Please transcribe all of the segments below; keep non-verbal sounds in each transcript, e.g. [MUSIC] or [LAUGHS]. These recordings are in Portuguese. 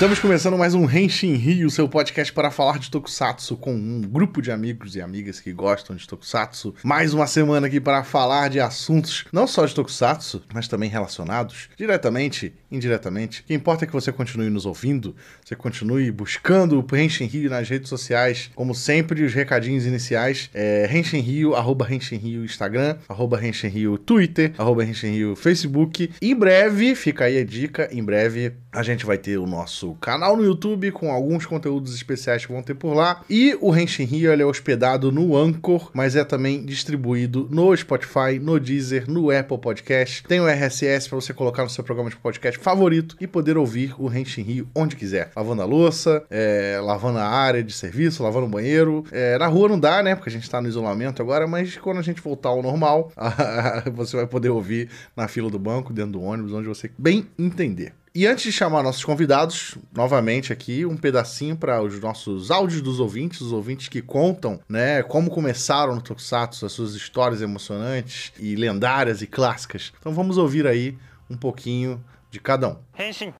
Estamos começando mais um Henshin Rio, seu podcast para falar de Tokusatsu com um grupo de amigos e amigas que gostam de Tokusatsu. Mais uma semana aqui para falar de assuntos não só de Tokusatsu, mas também relacionados diretamente, indiretamente. O que importa é que você continue nos ouvindo, você continue buscando o Henshin Rio nas redes sociais, como sempre, os recadinhos iniciais é Henshin Rio, arroba Henshin Rio Instagram, arroba Henshin Rio Twitter, arroba Henshin Rio Facebook. Em breve, fica aí a dica, em breve a gente vai ter o nosso canal no YouTube com alguns conteúdos especiais que vão ter por lá. E o Henshin Rio é hospedado no Anchor, mas é também distribuído no Spotify, no Deezer, no Apple Podcast. Tem o RSS para você colocar no seu programa de podcast favorito e poder ouvir o Henshin Rio onde quiser. Lavando a louça, é, lavando a área de serviço, lavando o banheiro. É, na rua não dá, né? Porque a gente tá no isolamento agora, mas quando a gente voltar ao normal, [LAUGHS] você vai poder ouvir na fila do banco, dentro do ônibus, onde você bem entender. E antes de chamar nossos convidados, novamente aqui, um pedacinho para os nossos áudios dos ouvintes, os ouvintes que contam, né, como começaram no Tokusatsu, as suas histórias emocionantes e lendárias e clássicas. Então vamos ouvir aí um pouquinho de cada um. Henshin.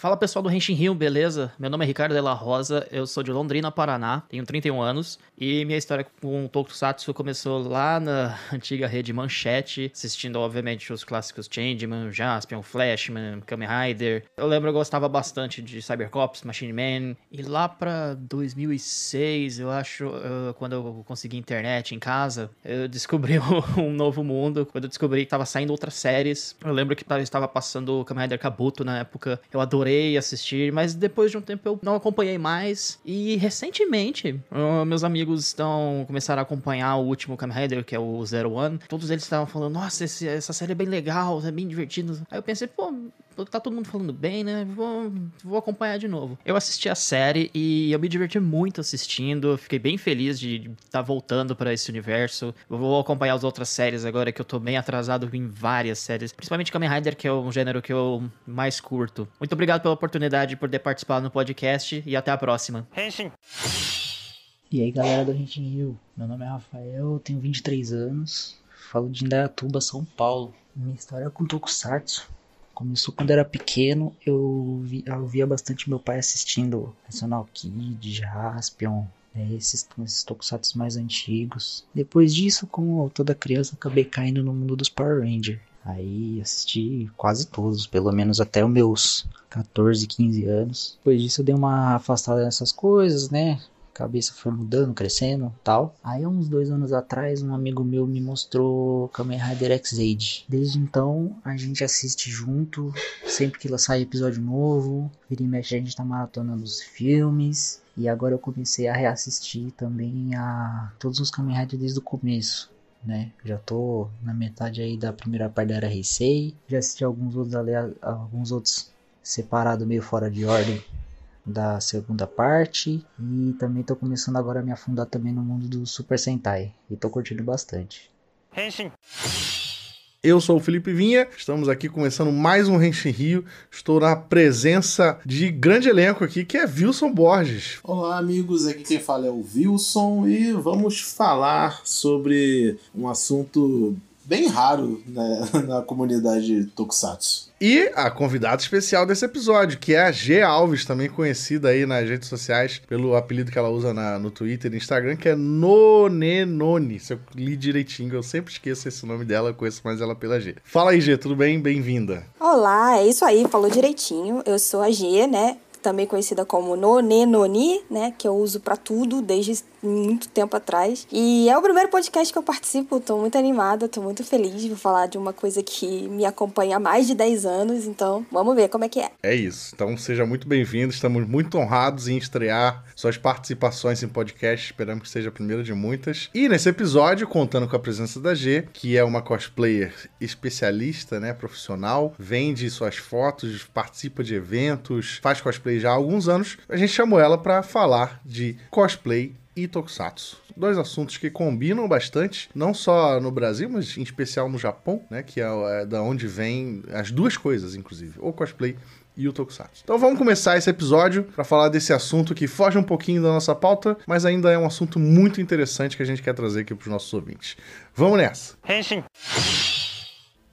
Fala pessoal do Henshin Rio, beleza? Meu nome é Ricardo de la Rosa, eu sou de Londrina, Paraná, tenho 31 anos e minha história com o Tokusatsu começou lá na [LAUGHS] antiga rede Manchete, assistindo obviamente os clássicos Changeman, Jaspion, Flashman, Kamen Rider. Eu lembro eu gostava bastante de Cybercops, Machine Man e lá pra 2006, eu acho, quando eu consegui internet em casa, eu descobri [LAUGHS] um novo mundo, quando eu descobri que tava saindo outras séries. Eu lembro que estava passando Kamen Rider Kabuto na época, eu adorei adorei assistir, mas depois de um tempo eu não acompanhei mais. E recentemente, meus amigos estão começaram a acompanhar o último Kamen Rider, que é o Zero One. Todos eles estavam falando, nossa, esse, essa série é bem legal, é bem divertido. Aí eu pensei, pô, tá todo mundo falando bem, né? Vou, vou acompanhar de novo. Eu assisti a série e eu me diverti muito assistindo. Fiquei bem feliz de estar tá voltando para esse universo. Eu vou acompanhar as outras séries agora, que eu tô bem atrasado em várias séries. Principalmente Kamen Rider, que é um gênero que eu mais curto. Muito obrigado pela oportunidade de poder participar no podcast e até a próxima. Henshin. E aí, galera do Henshin Rio. Meu nome é Rafael, tenho 23 anos. Falo de Indaiatuba, São Paulo. Minha história é com Tokusatsu Começou quando era pequeno, eu, vi, eu via bastante meu pai assistindo National Kid, Jaspion, né, esses, esses tokusatsu mais antigos. Depois disso, como toda criança, acabei caindo no mundo dos Power Rangers. Aí assisti quase todos, pelo menos até os meus 14, 15 anos. Depois disso eu dei uma afastada nessas coisas, né? Cabeça foi mudando, crescendo tal. Aí, uns dois anos atrás, um amigo meu me mostrou Kamen Rider X-Age. Desde então, a gente assiste junto, sempre que sai episódio novo. Vira e mexe, a gente tá maratonando os filmes. E agora eu comecei a reassistir também a todos os Kamen Rider desde o começo. Né? Já tô na metade aí da primeira parte da Era Heisei. Já assisti alguns outros, alguns outros separado meio fora de ordem da segunda parte e também tô começando agora a me afundar também no mundo do Super Sentai e tô curtindo bastante. Henshin. Eu sou o Felipe Vinha, estamos aqui começando mais um Henshin Rio. Estou na presença de grande elenco aqui, que é Wilson Borges. Olá, amigos. Aqui quem fala é o Wilson e vamos falar sobre um assunto bem raro né, [LAUGHS] na comunidade Tokusatsu. E a convidada especial desse episódio, que é a G Alves, também conhecida aí nas redes sociais pelo apelido que ela usa na, no Twitter e Instagram, que é Nonenone. Se eu li direitinho, eu sempre esqueço esse nome dela, eu conheço mais ela pela G. Fala aí, G, tudo bem? Bem-vinda. Olá, é isso aí, falou direitinho. Eu sou a G, né? Também conhecida como Nonenoni, né? Que eu uso para tudo desde muito tempo atrás. E é o primeiro podcast que eu participo, tô muito animada, tô muito feliz de falar de uma coisa que me acompanha há mais de 10 anos, então vamos ver como é que é. É isso. Então seja muito bem-vindo, estamos muito honrados em estrear suas participações em podcast, esperamos que seja a primeira de muitas. E nesse episódio, contando com a presença da G, que é uma cosplayer especialista, né, profissional, vende suas fotos, participa de eventos, faz cosplay já há alguns anos, a gente chamou ela para falar de cosplay e Tokusatsu. Dois assuntos que combinam bastante, não só no Brasil, mas em especial no Japão, né? Que é, é da onde vem as duas coisas, inclusive, o cosplay e o Tokusatsu. Então vamos começar esse episódio para falar desse assunto que foge um pouquinho da nossa pauta, mas ainda é um assunto muito interessante que a gente quer trazer aqui para os nossos ouvintes. Vamos nessa! Henshin.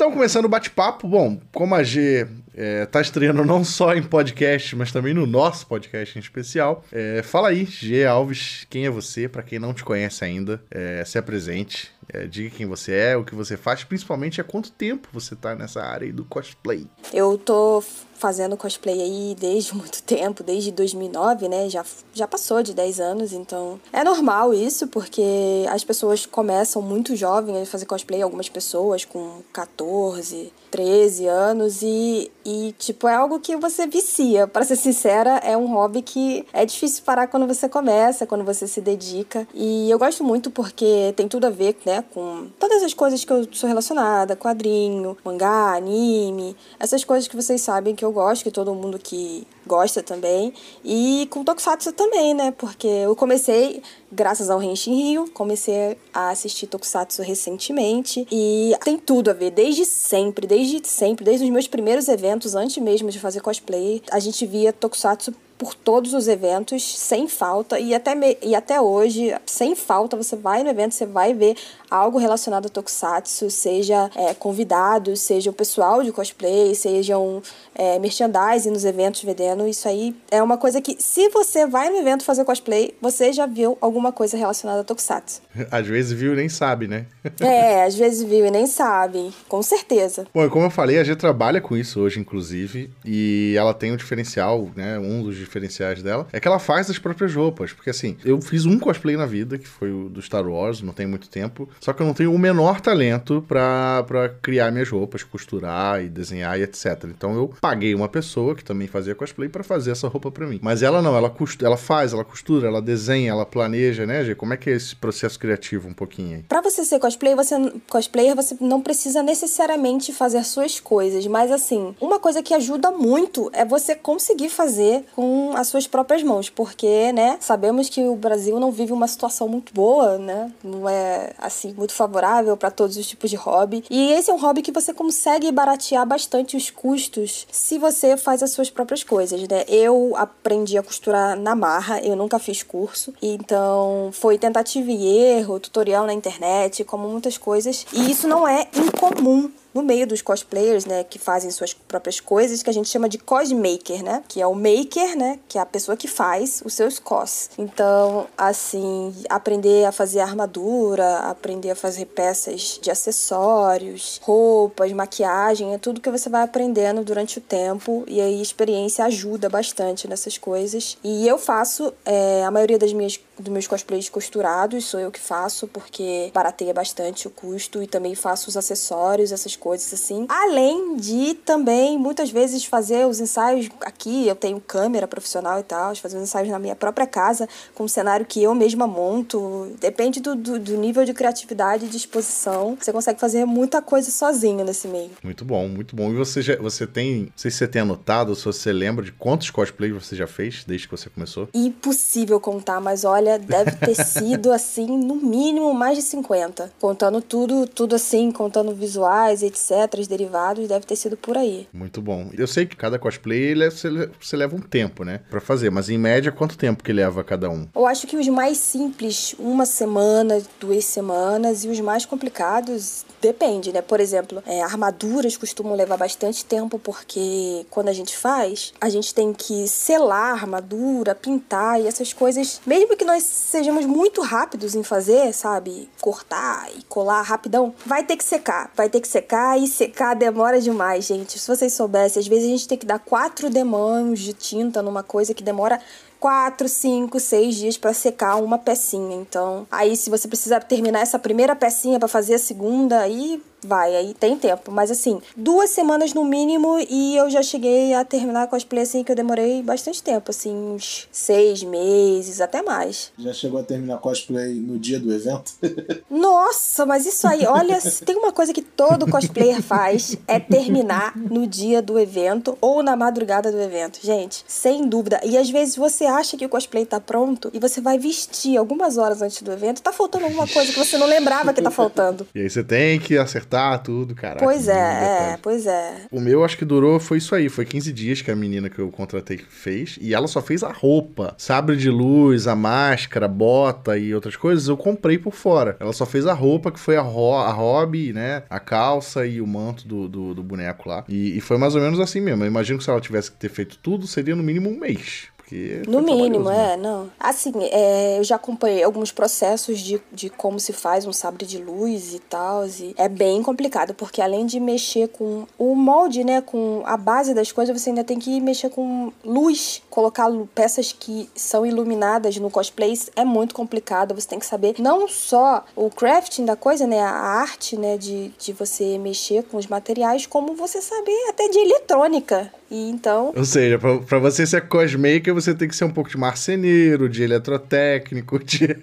Então começando o bate-papo, bom, como a G é, tá estreando não só em podcast, mas também no nosso podcast em especial. É, fala aí, G Alves, quem é você? Para quem não te conhece ainda, é, se apresente, é, diga quem você é, o que você faz, principalmente há quanto tempo você tá nessa área aí do cosplay. Eu tô fazendo cosplay aí desde [LAUGHS] muito tempo, desde 2009, né? Já, já passou de 10 anos, então é normal isso, porque as pessoas começam muito jovens a fazer cosplay, algumas pessoas com 14, 13 anos e, e tipo, é algo que você vicia. Para ser sincera, é um hobby que é difícil parar quando você começa, quando você se dedica. E eu gosto muito porque tem tudo a ver, né, com todas as coisas que eu sou relacionada, quadrinho, mangá, anime, essas coisas que vocês sabem que eu gosto, que todo mundo que gosta também. E com Tokusatsu também, né? Porque eu comecei, graças ao Henshin Rio, comecei a assistir Tokusatsu recentemente. E tem tudo a ver, desde sempre, desde sempre, desde os meus primeiros eventos, antes mesmo de fazer cosplay, a gente via Tokusatsu por todos os eventos, sem falta, e até, me, e até hoje, sem falta, você vai no evento, você vai ver algo relacionado a Tokusatsu, seja é, convidados, seja o pessoal de cosplay, sejam é, merchandising nos eventos vendendo. Isso aí é uma coisa que, se você vai no evento fazer cosplay, você já viu alguma coisa relacionada a Tokusatsu. [LAUGHS] Às vezes viu e nem sabe, né? [LAUGHS] é, às vezes viu e nem sabe, com certeza. Bom, como eu falei, a G trabalha com isso hoje, inclusive, e ela tem um diferencial, né? Um dos diferenciais dela é que ela faz as próprias roupas. Porque assim, eu fiz um cosplay na vida, que foi o do Star Wars, não tem muito tempo. Só que eu não tenho o menor talento para criar minhas roupas, costurar e desenhar e etc. Então eu paguei uma pessoa que também fazia cosplay para fazer essa roupa para mim. Mas ela não, ela, costura, ela faz, ela costura, ela desenha, ela planeja, né, Gê? Como é que é esse processo criativo um pouquinho aí? Pra você ser cosplay, você, cosplayer, você não precisa necessariamente fazer suas coisas. Mas assim, uma coisa que ajuda muito é você conseguir fazer com as suas próprias mãos. Porque, né, sabemos que o Brasil não vive uma situação muito boa, né? Não é assim muito favorável para todos os tipos de hobby. E esse é um hobby que você consegue baratear bastante os custos se você faz as suas próprias coisas, né? Eu aprendi a costurar na marra, eu nunca fiz curso, então foi tentativa e erro, tutorial na internet, como muitas coisas. E isso não é incomum no meio dos cosplayers, né, que fazem suas próprias coisas, que a gente chama de cosmaker, né, que é o maker, né, que é a pessoa que faz os seus cos. Então, assim, aprender a fazer armadura, aprender a fazer peças de acessórios, roupas, maquiagem, é tudo que você vai aprendendo durante o tempo e aí a experiência ajuda bastante nessas coisas. E eu faço é, a maioria das minhas dos meus cosplays costurados, sou eu que faço, porque barateia bastante o custo e também faço os acessórios, essas coisas assim. Além de também muitas vezes fazer os ensaios aqui, eu tenho câmera profissional e tal, fazer os ensaios na minha própria casa, com um cenário que eu mesma monto. Depende do, do, do nível de criatividade e disposição. Você consegue fazer muita coisa sozinho nesse meio. Muito bom, muito bom. E você já, você tem, não sei se você tem anotado, se você lembra de quantos cosplays você já fez desde que você começou? Impossível contar, mas olha, olha, deve ter [LAUGHS] sido assim, no mínimo mais de 50. Contando tudo, tudo assim, contando visuais, etc, os derivados, deve ter sido por aí. Muito bom. Eu sei que cada cosplay ele é, você leva um tempo, né, para fazer, mas em média quanto tempo que leva cada um? Eu acho que os mais simples, uma semana, duas semanas, e os mais complicados depende, né? Por exemplo, é, armaduras costumam levar bastante tempo porque quando a gente faz, a gente tem que selar a armadura, pintar e essas coisas, mesmo que nós nós sejamos muito rápidos em fazer, sabe? Cortar e colar rapidão, vai ter que secar. Vai ter que secar e secar demora demais, gente. Se vocês soubessem, às vezes a gente tem que dar quatro demãos de tinta numa coisa que demora quatro, cinco, seis dias para secar uma pecinha. Então, aí se você precisar terminar essa primeira pecinha para fazer a segunda, aí vai, aí tem tempo. Mas assim, duas semanas no mínimo e eu já cheguei a terminar cosplay assim que eu demorei bastante tempo, assim, uns seis meses, até mais. Já chegou a terminar cosplay no dia do evento? [LAUGHS] Nossa, mas isso aí, olha, se tem uma coisa que todo cosplayer faz é terminar no dia do evento ou na madrugada do evento. Gente, sem dúvida. E às vezes você acha que o cosplay tá pronto e você vai vestir algumas horas antes do evento, tá faltando alguma coisa que você não lembrava que tá faltando. E aí você tem que acertar acertar tudo, cara. Pois é, é, pois é. O meu acho que durou, foi isso aí, foi 15 dias que a menina que eu contratei fez, e ela só fez a roupa, sabre de luz, a máscara, bota e outras coisas, eu comprei por fora. Ela só fez a roupa, que foi a, ro a hobby, né, a calça e o manto do, do, do boneco lá. E, e, foi mais ou menos assim mesmo. Eu imagino que se ela tivesse que ter feito tudo, seria no mínimo um mês. Porque no mínimo, é, não. Assim, é, eu já acompanhei alguns processos de, de como se faz um sabre de luz e tal. E é bem complicado, porque além de mexer com o molde, né, com a base das coisas, você ainda tem que mexer com luz, colocar peças que são iluminadas no cosplay é muito complicado. Você tem que saber não só o crafting da coisa, né, a arte, né, de, de você mexer com os materiais, como você saber até de eletrônica. E então. Ou seja, pra, pra você ser cosmaker, você tem que ser um pouco de marceneiro, de eletrotécnico, [LAUGHS] de.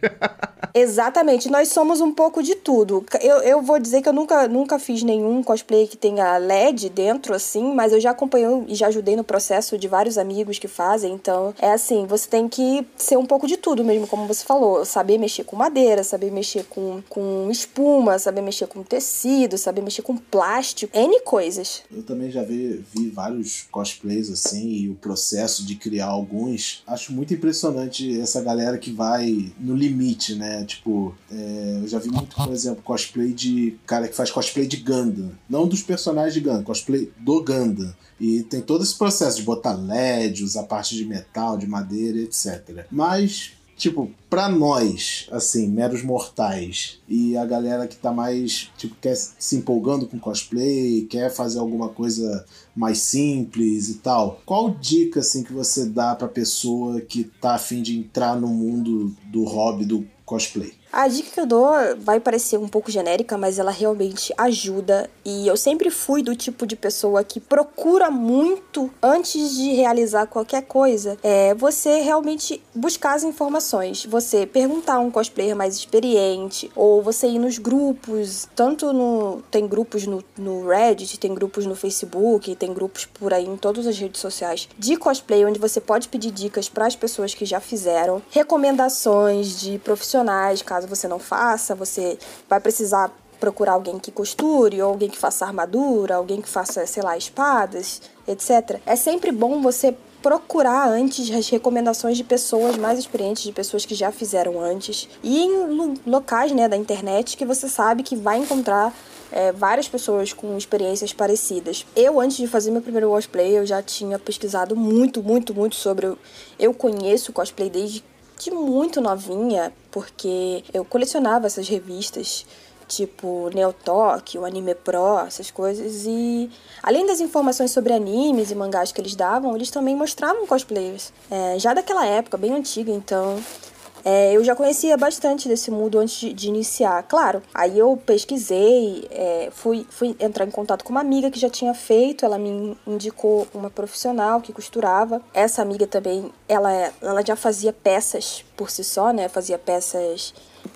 Exatamente, nós somos um pouco de tudo. Eu, eu vou dizer que eu nunca, nunca fiz nenhum cosplay que tenha LED dentro, assim, mas eu já acompanhei e já ajudei no processo de vários amigos que fazem. Então, é assim, você tem que ser um pouco de tudo mesmo, como você falou. Saber mexer com madeira, saber mexer com, com espuma, saber mexer com tecido, saber mexer com plástico, N coisas. Eu também já vi, vi vários cosplays assim e o processo de criar alguns. Acho muito impressionante essa galera que vai no limite, né? Tipo, é, eu já vi muito, por exemplo, cosplay de cara que faz cosplay de Gundam. Não dos personagens de Gundam, cosplay do Gundam. E tem todo esse processo de botar LED, usar parte de metal, de madeira, etc. Mas tipo, pra nós, assim, meros mortais, e a galera que tá mais, tipo, quer se empolgando com cosplay, quer fazer alguma coisa mais simples e tal, qual dica, assim, que você dá pra pessoa que tá afim de entrar no mundo do hobby do cosplay? A dica que eu dou vai parecer um pouco genérica, mas ela realmente ajuda. E eu sempre fui do tipo de pessoa que procura muito antes de realizar qualquer coisa. É você realmente buscar as informações. Você perguntar a um cosplayer mais experiente, ou você ir nos grupos, tanto no. Tem grupos no, no Reddit, tem grupos no Facebook, tem grupos por aí em todas as redes sociais de cosplay, onde você pode pedir dicas para as pessoas que já fizeram, recomendações de profissionais, caso você não faça, você vai precisar procurar alguém que costure, ou alguém que faça armadura, alguém que faça, sei lá, espadas, etc. É sempre bom você procurar antes as recomendações de pessoas mais experientes, de pessoas que já fizeram antes, e em locais né, da internet que você sabe que vai encontrar é, várias pessoas com experiências parecidas. Eu, antes de fazer meu primeiro cosplay, eu já tinha pesquisado muito, muito, muito sobre. Eu conheço cosplay desde de muito novinha, porque eu colecionava essas revistas tipo Neotok, o Anime Pro, essas coisas. E além das informações sobre animes e mangás que eles davam, eles também mostravam cosplayers. É, já daquela época, bem antiga, então é, eu já conhecia bastante desse mundo antes de, de iniciar, claro. Aí eu pesquisei, é, fui, fui entrar em contato com uma amiga que já tinha feito, ela me indicou uma profissional que costurava. Essa amiga também, ela, ela já fazia peças por si só, né? Fazia peças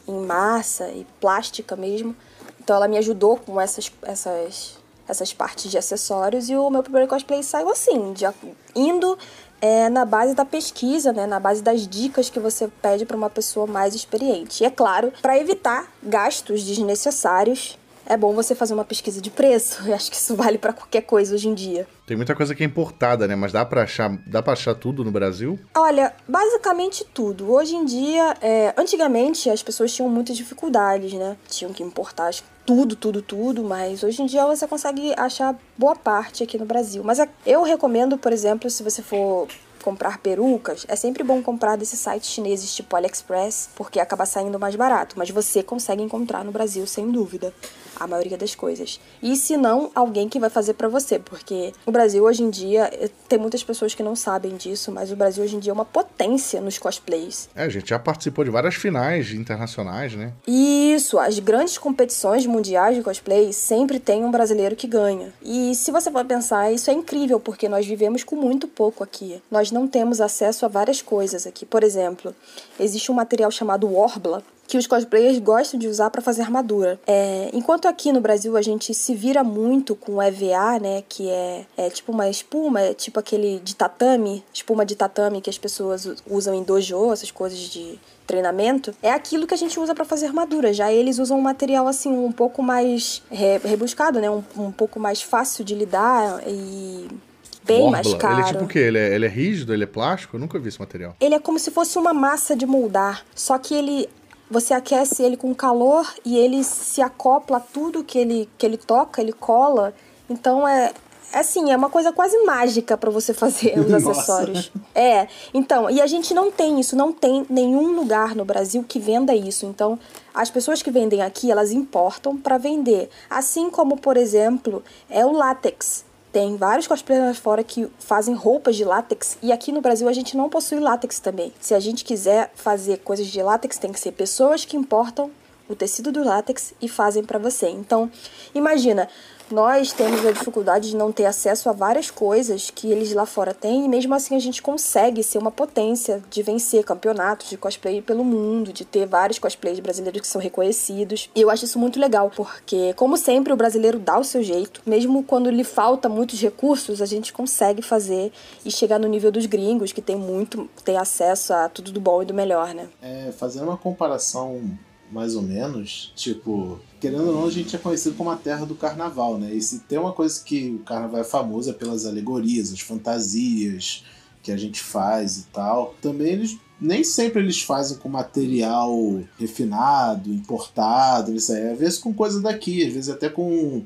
em massa e plástica mesmo. Então ela me ajudou com essas, essas, essas partes de acessórios e o meu primeiro cosplay saiu assim, já indo é na base da pesquisa, né, na base das dicas que você pede para uma pessoa mais experiente. E é claro, para evitar gastos desnecessários, é bom você fazer uma pesquisa de preço. Eu acho que isso vale para qualquer coisa hoje em dia. Tem muita coisa que é importada, né? Mas dá para achar, dá para achar tudo no Brasil? Olha, basicamente tudo. Hoje em dia, é... antigamente as pessoas tinham muitas dificuldades, né? Tinham que importar tudo, tudo, tudo, mas hoje em dia você consegue achar boa parte aqui no Brasil. Mas é, eu recomendo, por exemplo, se você for comprar perucas, é sempre bom comprar desses sites chineses tipo AliExpress, porque acaba saindo mais barato, mas você consegue encontrar no Brasil sem dúvida a maioria das coisas. E se não, alguém que vai fazer para você, porque o Brasil hoje em dia, eh, tem muitas pessoas que não sabem disso, mas o Brasil hoje em dia é uma potência nos cosplays. É, a gente já participou de várias finais internacionais, né? Isso, as grandes competições mundiais de cosplay sempre tem um brasileiro que ganha. E se você for pensar, isso é incrível, porque nós vivemos com muito pouco aqui. Nós não temos acesso a várias coisas aqui. Por exemplo, existe um material chamado Orbla, que os cosplayers gostam de usar para fazer armadura. É, enquanto aqui no Brasil a gente se vira muito com EVA, né, que é, é tipo uma espuma, é tipo aquele de tatame, espuma de tatame que as pessoas usam em dojo, essas coisas de treinamento, é aquilo que a gente usa para fazer armadura. Já eles usam um material assim um pouco mais rebuscado, né, um, um pouco mais fácil de lidar e bem mais caro. Ele é tipo o quê? Ele é, ele é rígido? Ele é plástico? Eu nunca vi esse material. Ele é como se fosse uma massa de moldar, só que ele você aquece ele com calor e ele se acopla a tudo que ele, que ele toca, ele cola. Então é, é assim, é uma coisa quase mágica para você fazer os [LAUGHS] Nossa. acessórios. É, então, e a gente não tem isso, não tem nenhum lugar no Brasil que venda isso. Então, as pessoas que vendem aqui, elas importam para vender. Assim como, por exemplo, é o látex. Tem vários cosplayers lá fora que fazem roupas de látex e aqui no Brasil a gente não possui látex também. Se a gente quiser fazer coisas de látex, tem que ser pessoas que importam o tecido do látex e fazem para você. Então, imagina, nós temos a dificuldade de não ter acesso a várias coisas que eles lá fora têm, e mesmo assim a gente consegue ser uma potência de vencer campeonatos de cosplay pelo mundo, de ter vários cosplays brasileiros que são reconhecidos. E eu acho isso muito legal, porque, como sempre, o brasileiro dá o seu jeito, mesmo quando lhe falta muitos recursos, a gente consegue fazer e chegar no nível dos gringos, que tem muito, tem acesso a tudo do bom e do melhor, né? É, fazendo uma comparação mais ou menos, tipo, querendo ou não, a gente é conhecido como a terra do carnaval, né? E se tem uma coisa que o carnaval é famoso é pelas alegorias, as fantasias que a gente faz e tal. Também eles nem sempre eles fazem com material refinado, importado, isso aí. Às vezes com coisa daqui, às vezes até com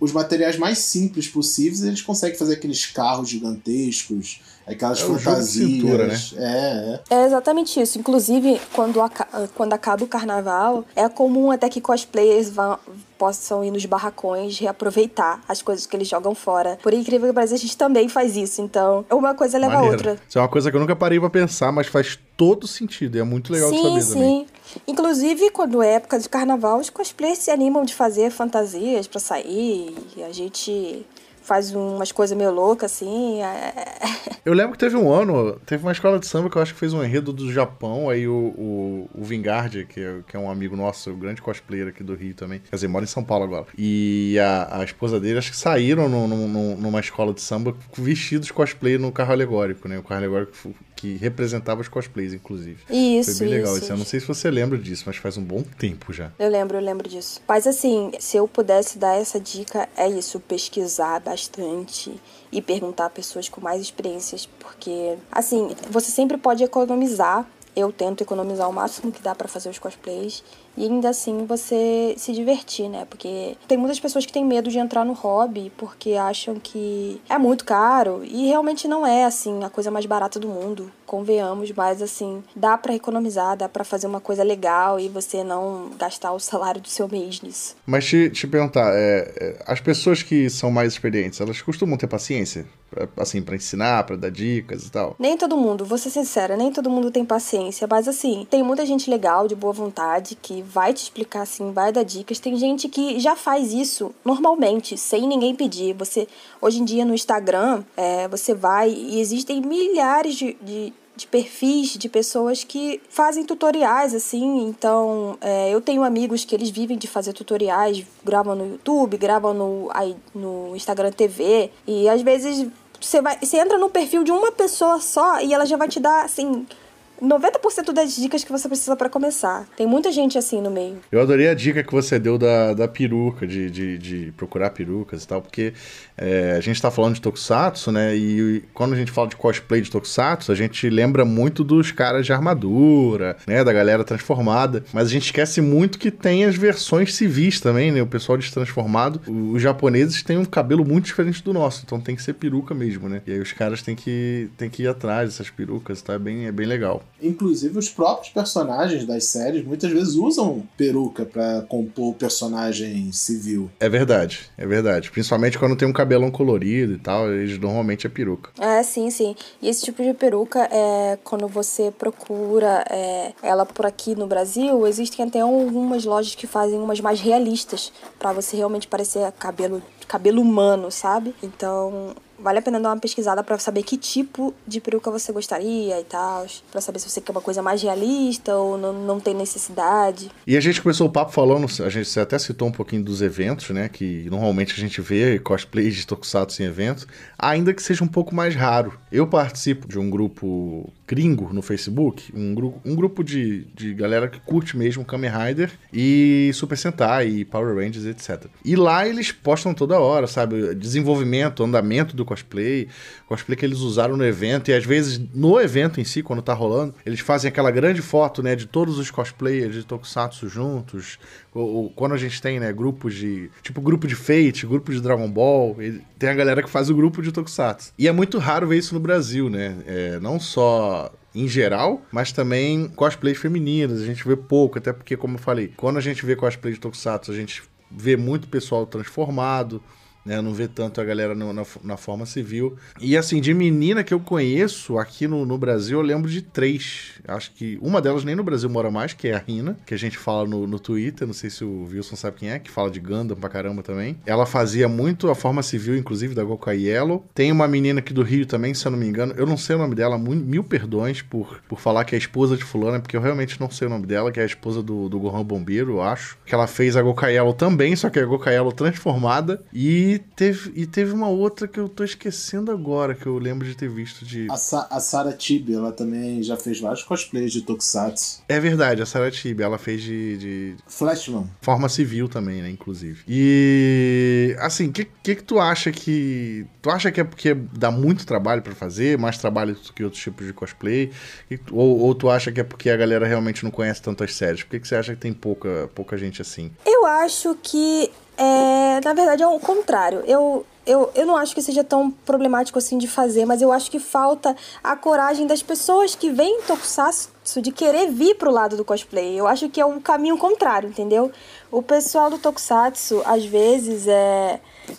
os materiais mais simples possíveis, eles conseguem fazer aqueles carros gigantescos, aquelas É fantasias. cintura, né? É, é. É exatamente isso. Inclusive, quando, aca- quando acaba o carnaval, é comum até que cosplayers vão, possam ir nos barracões reaproveitar as coisas que eles jogam fora. Por incrível que pareça, a gente também faz isso. Então, uma coisa leva a Maneiro. outra. Isso é uma coisa que eu nunca parei pra pensar, mas faz todo sentido. E é muito legal de sim, saber sim. também. Inclusive, quando é época de carnaval, os cosplayers se animam de fazer fantasias pra sair. E a gente faz umas coisas meio loucas, assim. é- Eu lembro que teve um ano, teve uma escola de samba que eu acho que fez um enredo do Japão, aí o, o, o que é, que é um amigo nosso, um grande cosplayer aqui do Rio também, quer dizer, mora em São Paulo agora, e a, a esposa dele, acho que saíram no, no- no- numa escola de samba vestidos de cosplay no carro alegórico, né? O carro alegórico que representava os cosplays, inclusive. Isso, Foi bem legal isso. isso. Eu não sei se você lembra disso, mas faz um bom tempo já. Eu lembro, eu lembro disso. Mas assim, se eu pudesse dar essa dica, é isso: pesquisar bastante e perguntar a pessoas com mais experiências, porque assim, você sempre pode economizar. Eu tento economizar o máximo que dá pra fazer os cosplays e ainda assim você se divertir, né? Porque tem muitas pessoas que têm medo de entrar no hobby porque acham que é muito caro e realmente não é assim a coisa mais barata do mundo, convenhamos, mas assim, dá pra economizar, dá pra fazer uma coisa legal e você não gastar o salário do seu mês nisso. Mas te, te perguntar, é, é, as pessoas que são mais experientes, elas costumam ter paciência? Assim, pra ensinar, pra dar dicas e tal? Nem todo mundo, vou ser sincera, nem todo mundo tem paciência, mas assim, tem muita gente legal, de boa vontade, que vai te explicar assim, vai dar dicas. Tem gente que já faz isso normalmente, sem ninguém pedir. Você, hoje em dia no Instagram, é, você vai e existem milhares de, de de perfis de pessoas que fazem tutoriais, assim. Então, é, eu tenho amigos que eles vivem de fazer tutoriais, gravam no YouTube, gravam no, aí, no Instagram TV. E às vezes você vai. Você entra no perfil de uma pessoa só e ela já vai te dar, assim. 90% das dicas que você precisa para começar. Tem muita gente assim no meio. Eu adorei a dica que você deu da, da peruca, de, de, de procurar perucas e tal, porque é, a gente tá falando de Tokusatsu, né? E quando a gente fala de cosplay de Tokusatsu, a gente lembra muito dos caras de armadura, né? Da galera transformada. Mas a gente esquece muito que tem as versões civis também, né? O pessoal destransformado. Os japoneses têm um cabelo muito diferente do nosso, então tem que ser peruca mesmo, né? E aí os caras têm que, têm que ir atrás dessas perucas, tá? É bem, é bem legal. Inclusive, os próprios personagens das séries muitas vezes usam peruca pra compor o personagem civil. É verdade, é verdade. Principalmente quando tem um cabelão colorido e tal, eles normalmente é peruca. É, sim, sim. E esse tipo de peruca, é, quando você procura é, ela por aqui no Brasil, existem até algumas lojas que fazem umas mais realistas, pra você realmente parecer cabelo, cabelo humano, sabe? Então, vale a pena dar uma pesquisada para saber que tipo de peruca você gostaria e tal, para saber se você quer uma coisa mais realista ou não, não tem necessidade. E a gente começou o papo falando, a gente até citou um pouquinho dos eventos, né, que normalmente a gente vê cosplay de Tokusatsu em eventos, ainda que seja um pouco mais raro. Eu participo de um grupo gringo no Facebook, um, gru um grupo de, de galera que curte mesmo Kamen Rider e Super Sentai e Power Rangers, etc. E lá eles postam toda hora, sabe? Desenvolvimento, andamento do cosplay, cosplay que eles usaram no evento, e às vezes no evento em si, quando tá rolando, eles fazem aquela grande foto, né, de todos os cosplayers de Tokusatsu juntos, ou, ou quando a gente tem, né, grupos de, tipo grupo de Fate, grupo de Dragon Ball, tem a galera que faz o grupo de Tokusatsu. E é muito raro ver isso no Brasil, né, é, não só em geral, mas também cosplays femininas, a gente vê pouco, até porque, como eu falei, quando a gente vê cosplay de Tokusatsu, a gente vê muito pessoal transformado, né? Não vê tanto a galera no, na, na, forma civil. E assim, de menina que eu conheço aqui no, no, Brasil, eu lembro de três. Acho que uma delas nem no Brasil mora mais, que é a Rina, que a gente fala no, no Twitter. Não sei se o Wilson sabe quem é, que fala de Gundam pra caramba também. Ela fazia muito a forma civil, inclusive, da Gokai Yellow. Tem uma menina aqui do Rio também, se eu não me engano. Eu não sei o nome dela, mil perdões por, por falar que é a esposa de fulana, porque eu realmente não sei o nome dela, que é a esposa do, do Gohan Bombeiro, eu acho. Que ela fez a Gokai Yellow também, só que é a Gokai Yellow transformada. E teve, e teve uma outra que eu tô esquecendo agora, que eu lembro de ter visto de. A, Sa a Sarah Tibi, ela também já fez vários cosplays de Tokusatsu. É verdade, a Sarah Tibi, ela fez de. de... Flashman. Forma civil também, né, inclusive. E. Assim, o que, que, que tu acha que. Tu acha que é porque dá muito trabalho para fazer, mais trabalho do que outros tipos de cosplay? Ou, ou tu acha que é porque a galera realmente não conhece tantas séries? Por que, que você acha que tem pouca, pouca gente assim? Eu acho que é, na verdade, é o contrário. Eu, eu, eu não acho que seja tão problemático assim de fazer, mas eu acho que falta a coragem das pessoas que vêm Tokusatsu de querer vir pro lado do cosplay. Eu acho que é o um caminho contrário, entendeu? O pessoal do Tokusatsu, às vezes, é,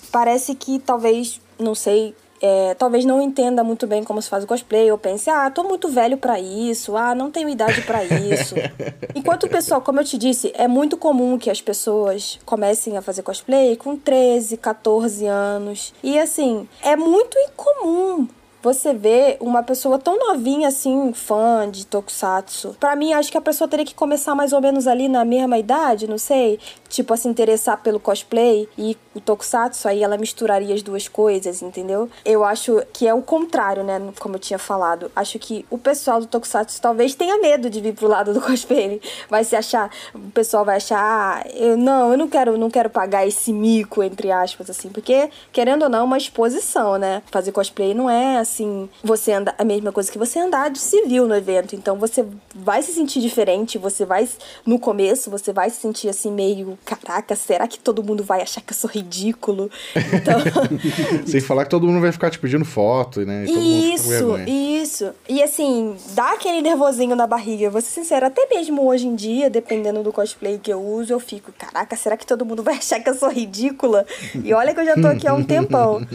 parece que talvez, não sei, é, talvez não entenda muito bem como se faz o cosplay, ou pense, ah, tô muito velho para isso, ah, não tenho idade para isso. [LAUGHS] Enquanto o pessoal, como eu te disse, é muito comum que as pessoas comecem a fazer cosplay com 13, 14 anos. E assim, é muito incomum você vê uma pessoa tão novinha assim, fã de Tokusatsu. Para mim, acho que a pessoa teria que começar mais ou menos ali na mesma idade, não sei, tipo a se interessar pelo cosplay e o Tokusatsu, aí ela misturaria as duas coisas, entendeu? Eu acho que é o contrário, né, como eu tinha falado. Acho que o pessoal do Tokusatsu talvez tenha medo de vir pro lado do [LAUGHS] cosplay. Vai se achar, o pessoal vai achar, ah, eu não, eu não quero, não quero pagar esse mico entre aspas assim, porque querendo ou não, é uma exposição, né? Fazer cosplay não é assim assim, você anda a mesma coisa que você andar de civil no evento. Então você vai se sentir diferente, você vai no começo, você vai se sentir assim meio, caraca, será que todo mundo vai achar que eu sou ridículo? Então, [LAUGHS] sem falar que todo mundo vai ficar te pedindo foto, né? isso, isso. E assim, dá aquele nervosinho na barriga. Vou ser sincera, até mesmo hoje em dia, dependendo do cosplay que eu uso, eu fico, caraca, será que todo mundo vai achar que eu sou ridícula? E olha que eu já tô aqui há um tempão.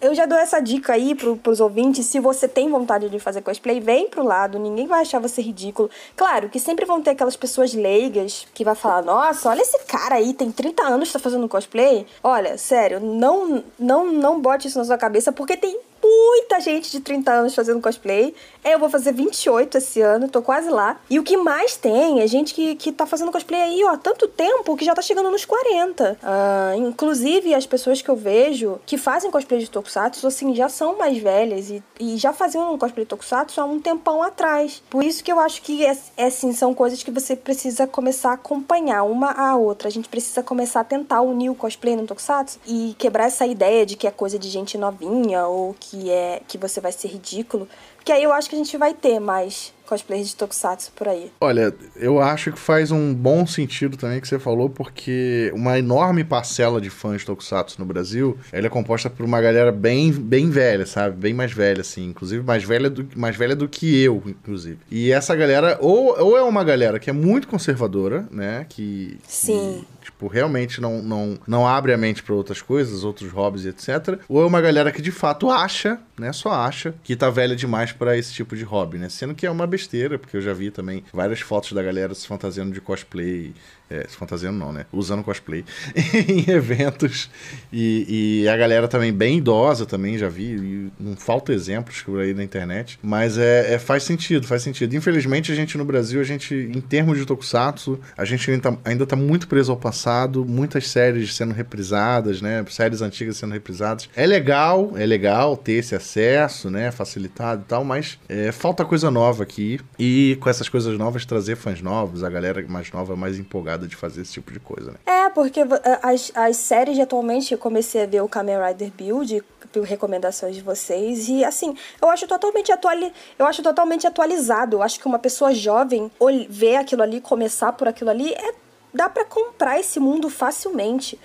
Eu já dou essa dica aí pro, pros ouvintes Se você tem vontade de fazer cosplay, vem pro lado, ninguém vai achar você ridículo. Claro que sempre vão ter aquelas pessoas leigas que vai falar: "Nossa, olha esse cara aí, tem 30 anos tá fazendo cosplay". Olha, sério, não não não bote isso na sua cabeça porque tem muita gente de 30 anos fazendo cosplay. Eu vou fazer 28 esse ano, tô quase lá. E o que mais tem é gente que, que tá fazendo cosplay aí, ó, tanto tempo que já tá chegando nos 40. Uh, ah, inclusive, as pessoas que eu vejo que fazem cosplay de Tokusatsu, assim, já são mais velhas e, e já faziam um cosplay de Tokusatsu há um tempão atrás. Por isso que eu acho que, é, é, assim, são coisas que você precisa começar a acompanhar uma a outra. A gente precisa começar a tentar unir o cosplay no Tokusatsu e quebrar essa ideia de que é coisa de gente novinha ou que é que você vai ser ridículo, porque aí eu acho que a gente vai ter mais cosplays de Tokusatsu por aí. Olha, eu acho que faz um bom sentido também que você falou, porque uma enorme parcela de fãs de Tokusatsu no Brasil, ela é composta por uma galera bem, bem velha, sabe? Bem mais velha, assim. Inclusive mais velha do, mais velha do que eu, inclusive. E essa galera, ou, ou é uma galera que é muito conservadora, né? Que. Sim. Que tipo, realmente não, não, não abre a mente para outras coisas, outros hobbies etc. Ou é uma galera que de fato acha, né, só acha, que tá velha demais para esse tipo de hobby, né? Sendo que é uma besteira, porque eu já vi também várias fotos da galera se fantasiando de cosplay é, se fantasiando não, né? Usando cosplay [LAUGHS] em eventos. E, e, a galera também bem idosa também, já vi. não falta exemplos por aí na internet. Mas é, é, faz sentido, faz sentido. Infelizmente, a gente no Brasil, a gente, em termos de tokusatsu, a gente ainda tá, ainda tá muito preso ao passado. Muitas séries sendo reprisadas, né? Séries antigas sendo reprisadas. É legal, é legal ter esse acesso, né? Facilitado e tal, mas é, falta coisa nova aqui. E com essas coisas novas, trazer fãs novos, a galera mais nova, mais empolgada de fazer esse tipo de coisa, né? É, porque as, as séries de atualmente, eu comecei a ver o Kamen Rider Build, por recomendações de vocês, e assim, eu acho totalmente atuali eu acho totalmente atualizado. Eu acho que uma pessoa jovem ver aquilo ali, começar por aquilo ali, é dá para comprar esse mundo facilmente.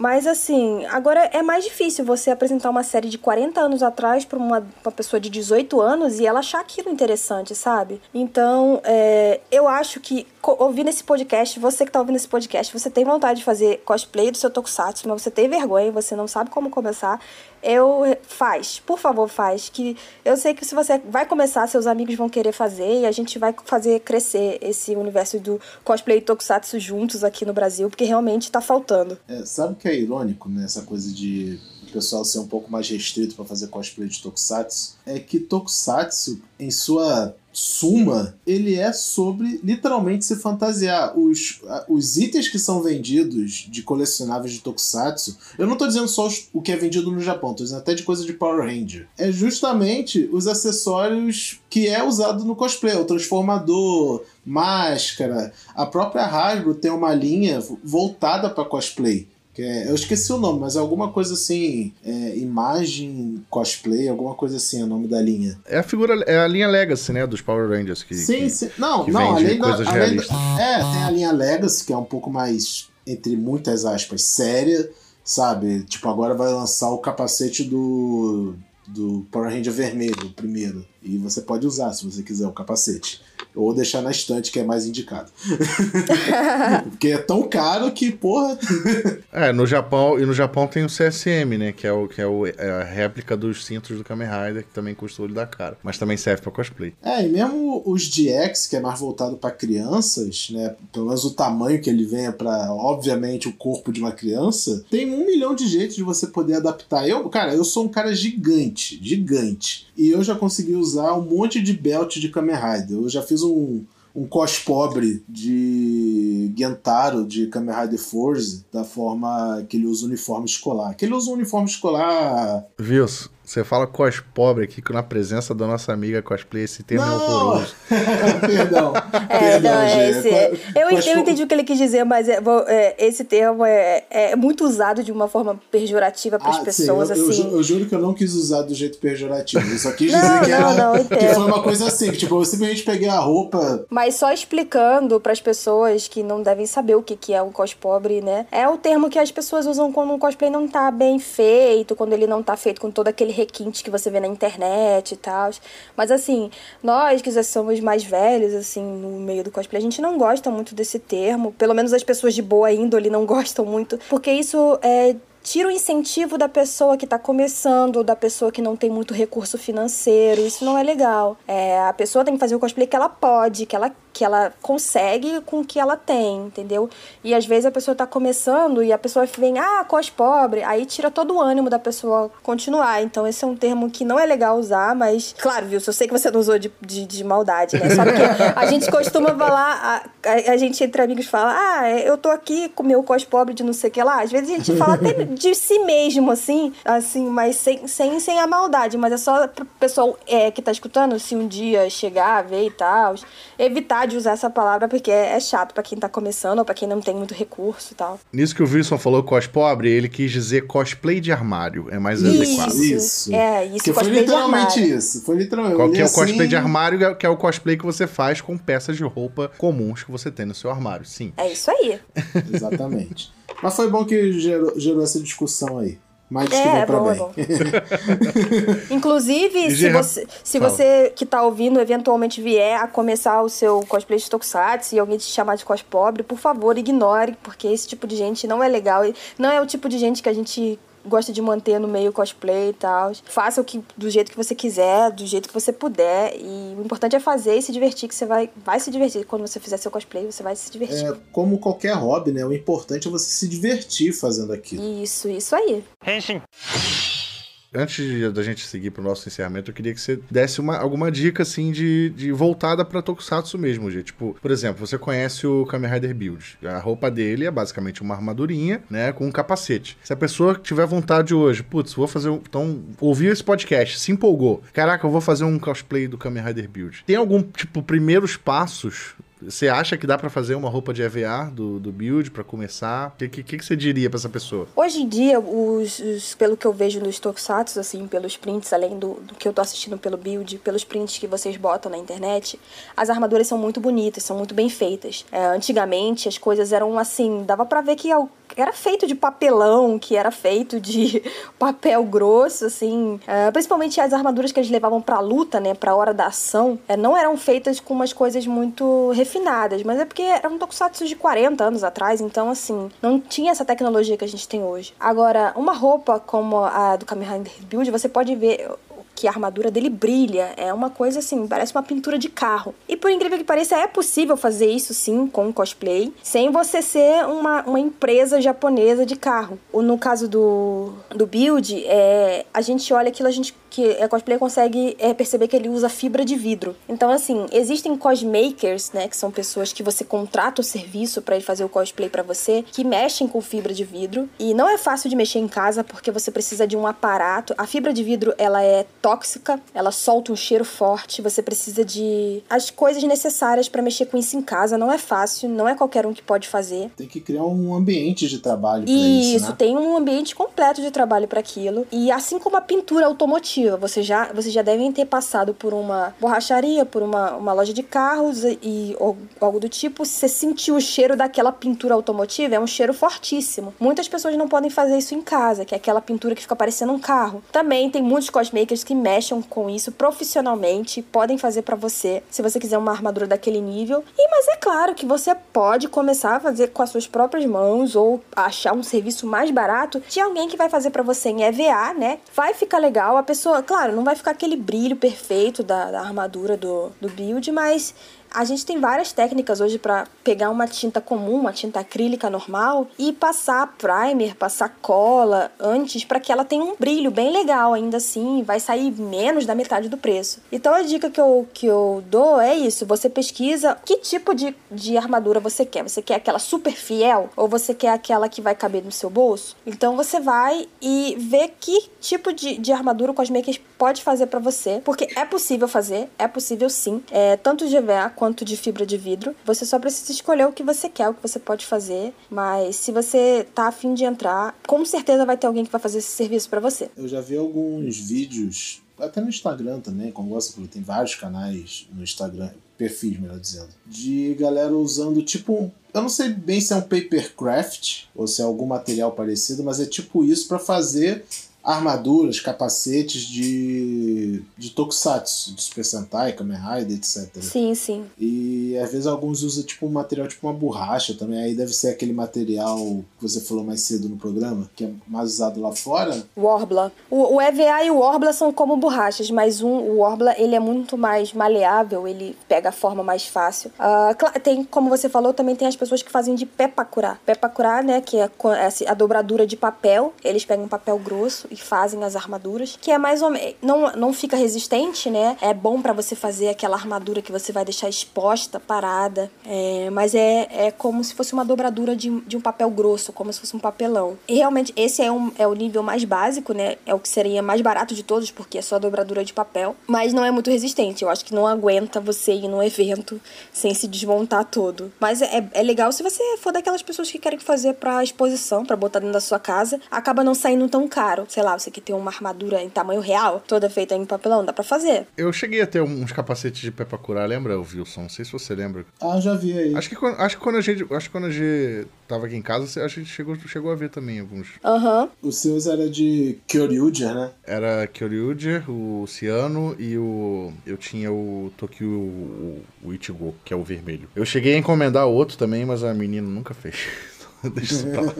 Mas assim, agora é mais difícil você apresentar uma série de 40 anos atrás para uma, uma pessoa de 18 anos e ela achar aquilo interessante, sabe? Então, é, eu acho que ouvindo esse podcast, você que tá ouvindo esse podcast, você tem vontade de fazer cosplay do seu Tokusatsu, mas você tem vergonha, você não sabe como começar, eu faz, por favor, faz. Que eu sei que se você vai começar, seus amigos vão querer fazer e a gente vai fazer crescer esse universo do cosplay Tokusatsu juntos aqui no Brasil, porque realmente tá faltando. É, sabe o que é irônico nessa coisa de o pessoal ser um pouco mais restrito para fazer cosplay de Tokusatsu? É que Tokusatsu, em sua suma, ele é sobre literalmente se fantasiar. Os, os itens que são vendidos de colecionáveis de Tokusatsu, eu não tô dizendo só os, o que é vendido no Japão, tô dizendo até de coisa de Power Ranger. É justamente os acessórios que é usado no cosplay, o transformador, máscara. A própria Hasbro tem uma linha voltada para cosplay. Que é, eu esqueci o nome, mas é alguma coisa assim. É, imagem cosplay, alguma coisa assim, é o nome da linha. É a figura, é a linha Legacy, né? Dos Power Rangers. Que, sim, que, sim. Não, que não, além da, além da, É, tem a linha Legacy, que é um pouco mais, entre muitas aspas, séria, sabe? Tipo, agora vai lançar o capacete do. Do Power Ranger vermelho, o primeiro. E você pode usar se você quiser o capacete. Ou deixar na estante, que é mais indicado. [LAUGHS] Porque é tão caro que, porra. é, no Japão, e no Japão tem o CSM, né? Que é, o, que é, o, é a réplica dos cintos do Kamen Rider, que também custa o olho da cara. Mas também serve pra cosplay. É, e mesmo os DX, que é mais voltado para crianças, né? Pelo menos o tamanho que ele venha para obviamente, o corpo de uma criança, tem um milhão de jeitos de você poder adaptar. Eu, cara, eu sou um cara gigante, gigante. E eu já consegui usar um monte de belt de Kamen Rider. Eu já fiz um, um cos pobre de Gentaro de Kamen Rider Force, da forma que ele usa o uniforme escolar. Que ele usa um uniforme escolar. Wilson, você fala cos pobre aqui na presença da nossa amiga cosplay, esse termo não. é horroroso. [LAUGHS] Perdão. É, Perdão, não, é esse, eu, cos... eu entendi o que ele quis dizer, mas é, é, esse termo é, é, muito usado de uma forma pejorativa para as ah, pessoas. Sim, eu, assim. Eu, eu, juro que eu não quis usar do jeito pejorativo. Eu só quis dizer não, que, era, não, que foi uma coisa assim, que tipo, eu simplesmente peguei a roupa. Mas só explicando para as pessoas que não devem saber o que, que é o cos pobre, né? É o termo que as pessoas usam quando um cosplay não tá bem feito, quando ele não tá feito com todo aquele requinte que você vê na internet e tal. Mas assim, nós que já somos mais velhos, assim, no meio do cosplay, a gente não gosta muito desse termo. Pelo menos as pessoas de boa índole não [LAUGHS] gostam muito. Porque isso é tira o incentivo da pessoa que está começando, da pessoa que não tem muito recurso financeiro. Isso não é legal. É, a pessoa tem que fazer o cosplay que ela pode, que ela que ela consegue com o que ela tem, entendeu? E às vezes a pessoa tá começando e a pessoa vem, ah, cos pobre, aí tira todo o ânimo da pessoa continuar. Então esse é um termo que não é legal usar, mas, claro, viu, eu sei que você não usou de, de, de maldade, né? Só porque a gente costuma falar, a, a, a, gente entre amigos fala, ah, eu tô aqui com meu cos pobre de não sei o que lá. Às vezes a gente fala até de si mesmo, assim, assim, mas sem, sem, sem a maldade, mas é só pro pessoal é, que tá escutando, se um dia chegar, ver e tal, evitar de usar essa palavra porque é chato para quem tá começando ou pra quem não tem muito recurso e tal. Nisso que o Wilson falou cos pobre, ele quis dizer cosplay de armário. É mais isso, adequado. Isso. É, isso. Que foi literalmente isso. Foi literalmente. Qual que é o assim... cosplay de armário? Que é o cosplay que você faz com peças de roupa comuns que você tem no seu armário. Sim. É isso aí. Exatamente. Mas foi bom que gerou, gerou essa discussão aí. Mas é, que vai pra bom, bem. É [LAUGHS] Inclusive, se você, se você que tá ouvindo eventualmente vier a começar o seu cosplay de Tokusatsu e alguém te chamar de cos pobre, por favor, ignore, porque esse tipo de gente não é legal. Não é o tipo de gente que a gente gosta de manter no meio cosplay e tal. Faça o que do jeito que você quiser, do jeito que você puder. E o importante é fazer e se divertir, que você vai, vai se divertir. Quando você fizer seu cosplay, você vai se divertir. É, como qualquer hobby, né? O importante é você se divertir fazendo aquilo. Isso, isso aí. Henshin. Antes da gente seguir pro nosso encerramento, eu queria que você desse uma, alguma dica, assim, de, de voltada pra Tokusatsu mesmo, gente. Tipo, por exemplo, você conhece o Kamen Rider Build. A roupa dele é basicamente uma armadurinha, né, com um capacete. Se a pessoa tiver vontade hoje, putz, vou fazer um... Então, ouviu esse podcast, se empolgou. Caraca, eu vou fazer um cosplay do Kamen Rider Build. Tem algum, tipo, primeiros passos você acha que dá para fazer uma roupa de EVA do, do build para começar? O que, que, que, você diria para essa pessoa? Hoje em dia, os, os, pelo que eu vejo nos tokusatsu, assim, pelos prints, além do, do que eu tô assistindo pelo build, pelos prints que vocês botam na internet, as armaduras são muito bonitas, são muito bem feitas. É, antigamente, as coisas eram assim, dava para ver que era feito de papelão, que era feito de [LAUGHS] papel grosso, assim. É, principalmente as armaduras que eles levavam pra luta, né, pra hora da ação, é, não eram feitas com umas coisas muito refinadas, mas é porque eram tokusatsu de 40 anos atrás, então assim, não tinha essa tecnologia que a gente tem hoje. Agora, uma roupa como a do Kamen Rider Build, você pode ver que a armadura dele brilha. É uma coisa assim, parece uma pintura de carro. E por incrível que pareça, é possível fazer isso sim com cosplay, sem você ser uma, uma empresa japonesa de carro. Ou no caso do, do build, é, a gente olha aquilo, a gente que a cosplay consegue é, perceber que ele usa fibra de vidro. Então, assim, existem cosmakers, né, que são pessoas que você contrata o serviço para ele fazer o cosplay para você, que mexem com fibra de vidro. E não é fácil de mexer em casa porque você precisa de um aparato. A fibra de vidro, ela é tóxica, ela solta um cheiro forte, você precisa de as coisas necessárias para mexer com isso em casa. Não é fácil, não é qualquer um que pode fazer. Tem que criar um ambiente de trabalho para isso, Isso, né? tem um ambiente completo de trabalho para aquilo. E assim como a pintura automotiva, você já, vocês já devem ter passado por uma borracharia, por uma, uma loja de carros e ou, algo do tipo, você sentiu o cheiro daquela pintura automotiva, é um cheiro fortíssimo. Muitas pessoas não podem fazer isso em casa, que é aquela pintura que fica parecendo um carro. Também tem muitos cosmakers que mexam com isso profissionalmente, podem fazer para você, se você quiser uma armadura daquele nível. E mas é claro que você pode começar a fazer com as suas próprias mãos ou achar um serviço mais barato de alguém que vai fazer para você em EVA, né? Vai ficar legal, a pessoa, claro, não vai ficar aquele brilho perfeito da, da armadura do, do build, mas a gente tem várias técnicas hoje para pegar uma tinta comum, uma tinta acrílica normal e passar primer, passar cola antes para que ela tenha um brilho bem legal, ainda assim, vai sair menos da metade do preço. Então a dica que eu, que eu dou é isso: você pesquisa que tipo de, de armadura você quer. Você quer aquela super fiel ou você quer aquela que vai caber no seu bolso? Então você vai e vê que tipo de, de armadura o Cosmakers pode fazer para você, porque é possível fazer, é possível sim, é, tanto de EVA quanto de fibra de vidro. Você só precisa escolher o que você quer, o que você pode fazer. Mas se você tá afim de entrar, com certeza vai ter alguém que vai fazer esse serviço para você. Eu já vi alguns vídeos, até no Instagram também, como você falou, tem vários canais no Instagram, perfis, melhor dizendo, de galera usando tipo. Eu não sei bem se é um papercraft ou se é algum material parecido, mas é tipo isso para fazer armaduras, capacetes de, de Tokusatsu, de Super Sentai, Kamen Rider, etc. Sim, sim. E às vezes alguns usam tipo um material, tipo uma borracha também. Aí deve ser aquele material que você falou mais cedo no programa, que é mais usado lá fora. Warbler. O, o EVA e o Warbler são como borrachas, mas um, o Warbler ele é muito mais maleável, ele pega a forma mais fácil. Uh, tem, como você falou, também tem as pessoas que fazem de pé pra curar. Pé pra curar, né, que é a dobradura de papel. Eles pegam um papel grosso e fazem as armaduras, que é mais ou menos. Não, não fica resistente, né? É bom para você fazer aquela armadura que você vai deixar exposta, parada. É, mas é, é como se fosse uma dobradura de, de um papel grosso, como se fosse um papelão. E realmente, esse é, um, é o nível mais básico, né? É o que seria mais barato de todos, porque é só dobradura de papel. Mas não é muito resistente. Eu acho que não aguenta você ir num evento sem se desmontar todo. Mas é, é legal se você for daquelas pessoas que querem fazer pra exposição, para botar dentro da sua casa. Acaba não saindo tão caro lá, você que tem uma armadura em tamanho real, toda feita em papelão, dá pra fazer. Eu cheguei a ter uns capacetes de pé pra curar, lembra, Wilson? Não sei se você lembra. Ah, já vi aí. Acho que, acho que quando a gente. Acho que quando a gente tava aqui em casa, a gente chegou, chegou a ver também alguns. Aham. Uhum. Os seus era de Kyoryuger, né? Era Kyoryuger, o Ciano e o. Eu tinha o Tokyo o, o Ichigo, que é o vermelho. Eu cheguei a encomendar outro também, mas a menina nunca fez. [LAUGHS] Deixa isso pra lá.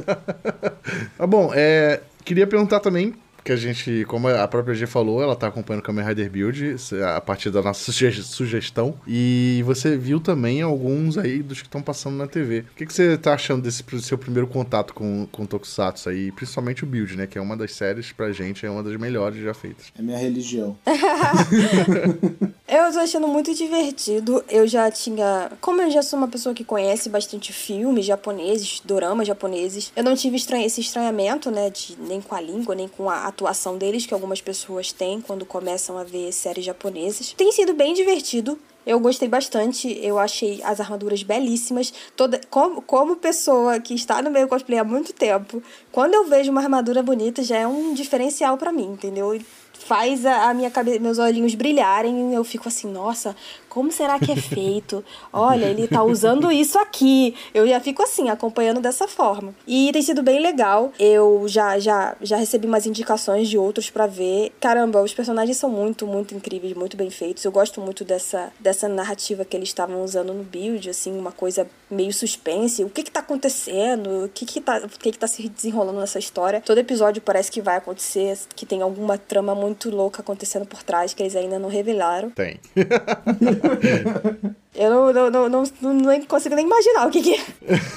ah, bom, é, Queria perguntar também que a gente, como a própria G falou, ela tá acompanhando o Kamen Rider Build a partir da nossa [LAUGHS] sugestão. E você viu também alguns aí dos que estão passando na TV. O que, que você tá achando desse seu primeiro contato com, com Tokusatsu aí? Principalmente o Build, né? Que é uma das séries pra gente, é uma das melhores já feitas. É minha religião. [LAUGHS] [LAUGHS] eu tô achando muito divertido. Eu já tinha. Como eu já sou uma pessoa que conhece bastante filmes japoneses, doramas japoneses, eu não tive estranha, esse estranhamento, né? De, nem com a língua, nem com a atuação deles, que algumas pessoas têm quando começam a ver séries japonesas. Tem sido bem divertido. Eu gostei bastante, eu achei as armaduras belíssimas. Toda, como, como pessoa que está no meio cosplay há muito tempo, quando eu vejo uma armadura bonita já é um diferencial para mim, entendeu? faz a, minha cabeça, meus olhinhos brilharem. Eu fico assim, nossa, como será que é feito? Olha, ele tá usando isso aqui. Eu já fico assim, acompanhando dessa forma. E tem sido bem legal. Eu já já já recebi umas indicações de outros para ver. Caramba, os personagens são muito, muito incríveis, muito bem feitos. Eu gosto muito dessa dessa narrativa que eles estavam usando no build, assim, uma coisa meio suspense. O que que tá acontecendo? O que que tá, o que que tá se desenrolando nessa história? Todo episódio parece que vai acontecer, que tem alguma trama muito louca acontecendo por trás que eles ainda não revelaram. Tem. [LAUGHS] Eu não, não, não, não, não, consigo nem imaginar o que, que é.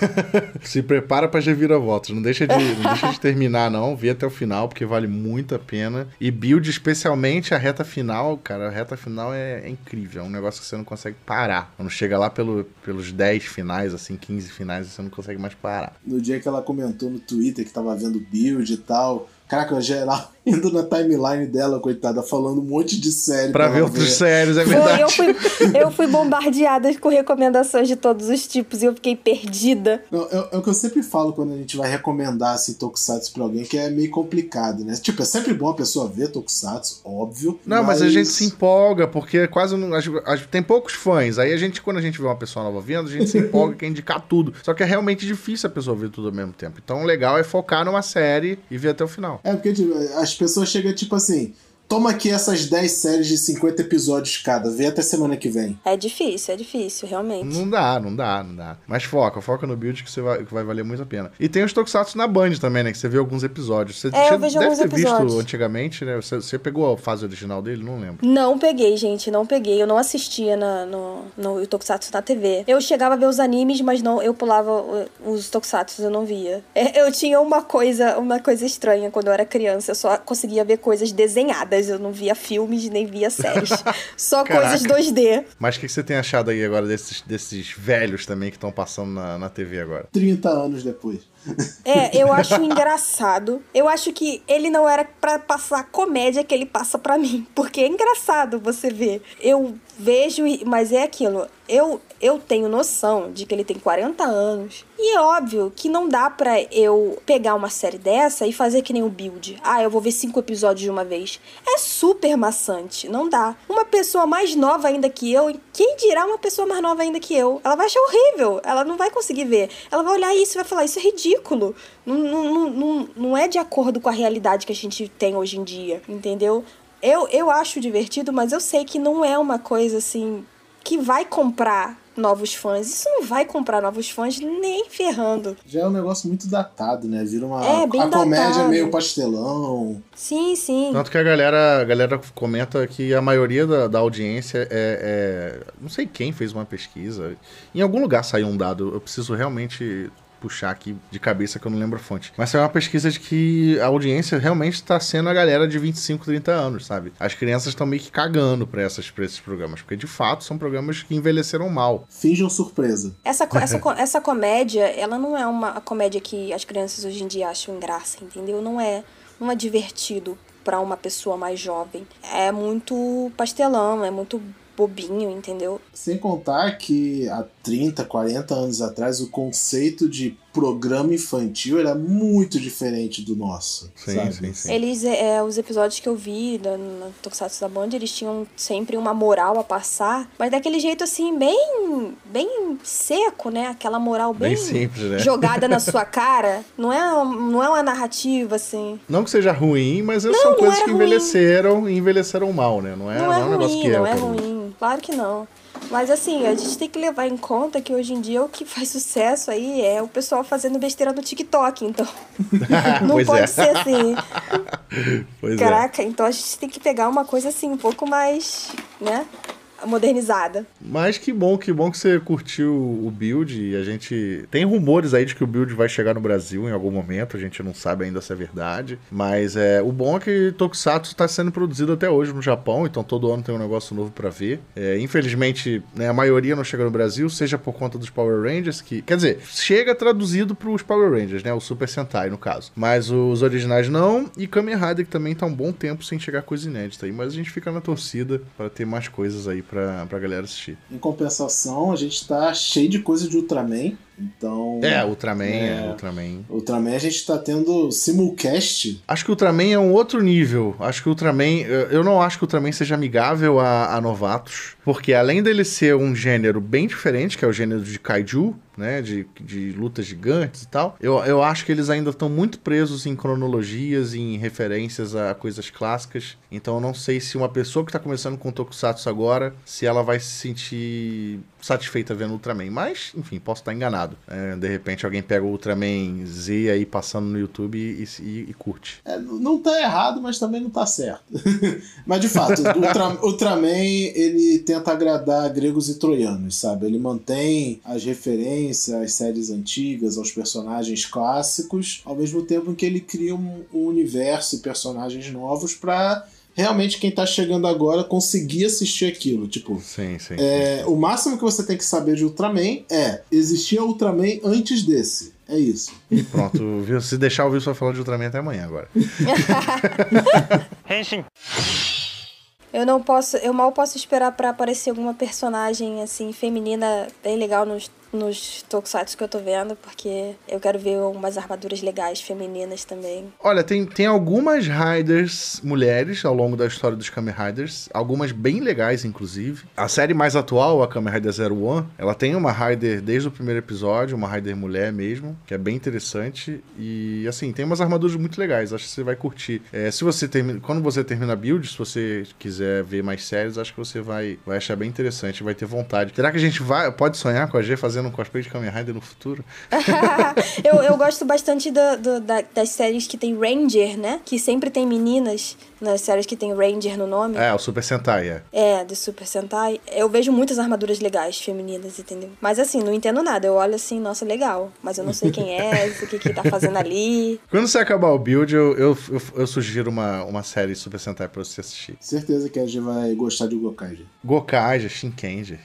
[LAUGHS] Se prepara pra reviravoltas. Não deixa de, não deixa de terminar, não. Vê até o final, porque vale muito a pena. E build, especialmente a reta final, cara, a reta final é, é incrível. É um negócio que você não consegue parar. Quando chega lá pelo, pelos 10 finais, assim, 15 finais, você não consegue mais parar. No dia que ela comentou no Twitter que tava vendo build e tal, Caraca, geral indo na timeline dela, coitada, falando um monte de série. Pra, pra ver outros séries, é verdade. eu, fui, eu fui bombardeada com recomendações de todos os tipos e eu fiquei perdida. Não, é, é, o que eu sempre falo quando a gente vai recomendar assim, Tokusatsu pra alguém, que é meio complicado, né? Tipo, é sempre bom a pessoa ver Tokusatsu, óbvio. Não, mas, mas a gente se empolga, porque quase não. tem poucos fãs. Aí a gente, quando a gente vê uma pessoa nova vendo, a gente se empolga, [LAUGHS] quer indicar tudo. Só que é realmente difícil a pessoa ver tudo ao mesmo tempo. Então o legal é focar numa série e ver até o final. É, porque tipo, as pessoas chegam tipo assim. Toma aqui essas 10 séries de 50 episódios cada, vê até semana que vem. É difícil, é difícil, realmente. Não dá, não dá, não dá. Mas foca, foca no build que, você vai, que vai valer muito a pena. E tem os Tokusatsu na Band também, né? Que você vê alguns episódios. Você é, eu vejo deve alguns ter episódios. visto antigamente, né? Você, você, pegou a fase original dele? Não lembro. Não peguei, gente, não peguei. Eu não assistia na, no, no Tokusatsu na TV. Eu chegava a ver os animes, mas não, eu pulava os Tokusatsu, eu não via. É, eu tinha uma coisa, uma coisa estranha quando eu era criança. Eu só conseguia ver coisas desenhadas, eu não via filme filmes nem via séries. [LAUGHS] Só coisas 2D. Mas o que, que, você tem achado aí agora desses, desses velhos também que estão passando na, na TV agora? 30 anos depois. É, eu acho engraçado. Eu acho que ele não era para passar a comédia que ele passa para mim. Porque é engraçado você ver. Eu vejo, mas é aquilo. Eu, eu tenho noção de que ele tem 40 anos. E é óbvio que não dá pra eu pegar uma série dessa e fazer que nem o Build. Ah, eu vou ver cinco episódios de uma vez. É super maçante. Não dá. Uma pessoa mais nova ainda que eu, quem dirá uma pessoa mais nova ainda que eu? Ela vai achar horrível. Ela não vai conseguir ver. Ela vai olhar isso e vai falar: Isso é ridículo. Não, não, não, não é de acordo com a realidade que a gente tem hoje em dia. Entendeu? Eu, eu acho divertido, mas eu sei que não é uma coisa assim que vai comprar novos fãs. Isso não vai comprar novos fãs nem ferrando. Já é um negócio muito datado, né? Vira uma é, bem a datado. comédia meio pastelão. Sim, sim. Tanto que a galera, a galera comenta que a maioria da, da audiência é, é, Não sei quem fez uma pesquisa. Em algum lugar saiu um dado. Eu preciso realmente puxar aqui de cabeça que eu não lembro a fonte. Mas é uma pesquisa de que a audiência realmente está sendo a galera de 25, 30 anos, sabe? As crianças estão meio que cagando pra, essas, pra esses programas, porque de fato são programas que envelheceram mal. Finjam surpresa. Essa, essa, [LAUGHS] essa comédia, ela não é uma comédia que as crianças hoje em dia acham graça, entendeu? Não é, não é divertido para uma pessoa mais jovem. É muito pastelão, é muito bobinho, entendeu? Sem contar que há 30, 40 anos atrás o conceito de programa infantil era muito diferente do nosso. Sim, sabe? sim, sim. Eles, é, os episódios que eu vi da, na Tokusatsu da Band, eles tinham sempre uma moral a passar, mas daquele jeito assim, bem bem seco, né? Aquela moral bem, bem simples, né? jogada na sua [LAUGHS] cara. Não é, não é uma narrativa assim. Não que seja ruim, mas não, são coisas que envelheceram ruim. e envelheceram mal, né? Não é, não é, não é um ruim, negócio que não é, é ruim. Claro que não. Mas assim, a gente tem que levar em conta que hoje em dia o que faz sucesso aí é o pessoal fazendo besteira no TikTok, então. [LAUGHS] não pode é. ser assim. Pois é. Caraca, então a gente tem que pegar uma coisa assim, um pouco mais, né? Modernizada. Mas que bom, que bom que você curtiu o build e a gente tem rumores aí de que o build vai chegar no Brasil em algum momento, a gente não sabe ainda se é verdade, mas é o bom é que Tokusatsu está sendo produzido até hoje no Japão, então todo ano tem um negócio novo para ver. É, infelizmente, né, a maioria não chega no Brasil, seja por conta dos Power Rangers que, quer dizer, chega traduzido para os Power Rangers, né, o Super Sentai no caso, mas os originais não e Kamen Rider que também tá um bom tempo sem chegar coisa inédita aí, mas a gente fica na torcida para ter mais coisas aí pra, pra galera assistir. Em compensação, a gente tá cheio de coisa de Ultraman. Então. É, Ultraman, é, É. Ultraman. Ultraman a gente tá tendo simulcast. Acho que o Ultraman é um outro nível. Acho que o Ultraman. Eu não acho que o Ultraman seja amigável a, a novatos. Porque além dele ser um gênero bem diferente, que é o gênero de kaiju, né? De, de lutas gigantes e tal, eu, eu acho que eles ainda estão muito presos em cronologias, em referências a coisas clássicas. Então eu não sei se uma pessoa que tá começando com Tokusatsu agora, se ela vai se sentir satisfeita vendo Ultraman. Mas, enfim, posso estar enganado. É, de repente alguém pega o Ultraman Z aí passando no YouTube e, e- e curte. É, não tá errado, mas também não tá certo. [LAUGHS] mas de fato, Ultra- Ultraman ele tenta agradar gregos e troianos, sabe? Ele mantém as referências às séries antigas, aos personagens clássicos, ao mesmo tempo em que ele cria um, um universo e personagens novos pra realmente quem tá chegando agora conseguir assistir aquilo. Tipo, Sim, sim. é, o máximo que você tem que saber de Ultraman é existia Ultraman antes desse. É isso. E pronto, viu? se deixar ouvir só falar de Ultraman até amanhã agora. [LAUGHS] Eu não posso, eu mal posso esperar pra aparecer alguma personagem assim feminina bem legal nos, nos tokusatsu que eu tô vendo, porque eu quero ver umas armaduras legais femininas também. Olha, tem, tem algumas Riders mulheres ao longo da história dos Kamen Riders, algumas bem legais, inclusive. A série mais atual, a Kamen Rider Zero One, ela tem uma Rider desde o primeiro episódio, uma Rider mulher mesmo, que é bem interessante. E assim, tem umas armaduras muito legais, acho que você vai curtir. É, se você termina, quando você termina a build, se você quiser ver mais séries, acho que você vai, vai achar bem interessante, vai ter vontade. Será que a gente vai, pode sonhar com a G fazendo um cosplay de Kamen Rider no futuro? [LAUGHS] eu, eu gosto bastante do, do- da- das séries que tem Ranger, né? Que sempre tem meninas nas séries que tem Ranger no nome. É, o Super Sentai, é. É, do Super Sentai. Eu vejo muitas armaduras legais femininas, entendeu? Mas assim, não entendo nada. Eu olho assim, nossa, legal. Mas eu não sei quem é, [LAUGHS] o que que tá fazendo ali. Quando você acabar o build, eu, eu, eu, eu sugiro uma, uma série Super Sentai pra você assistir. Certeza que a gente vai gostar de Gokaiger. Gokaja, Shinkenja.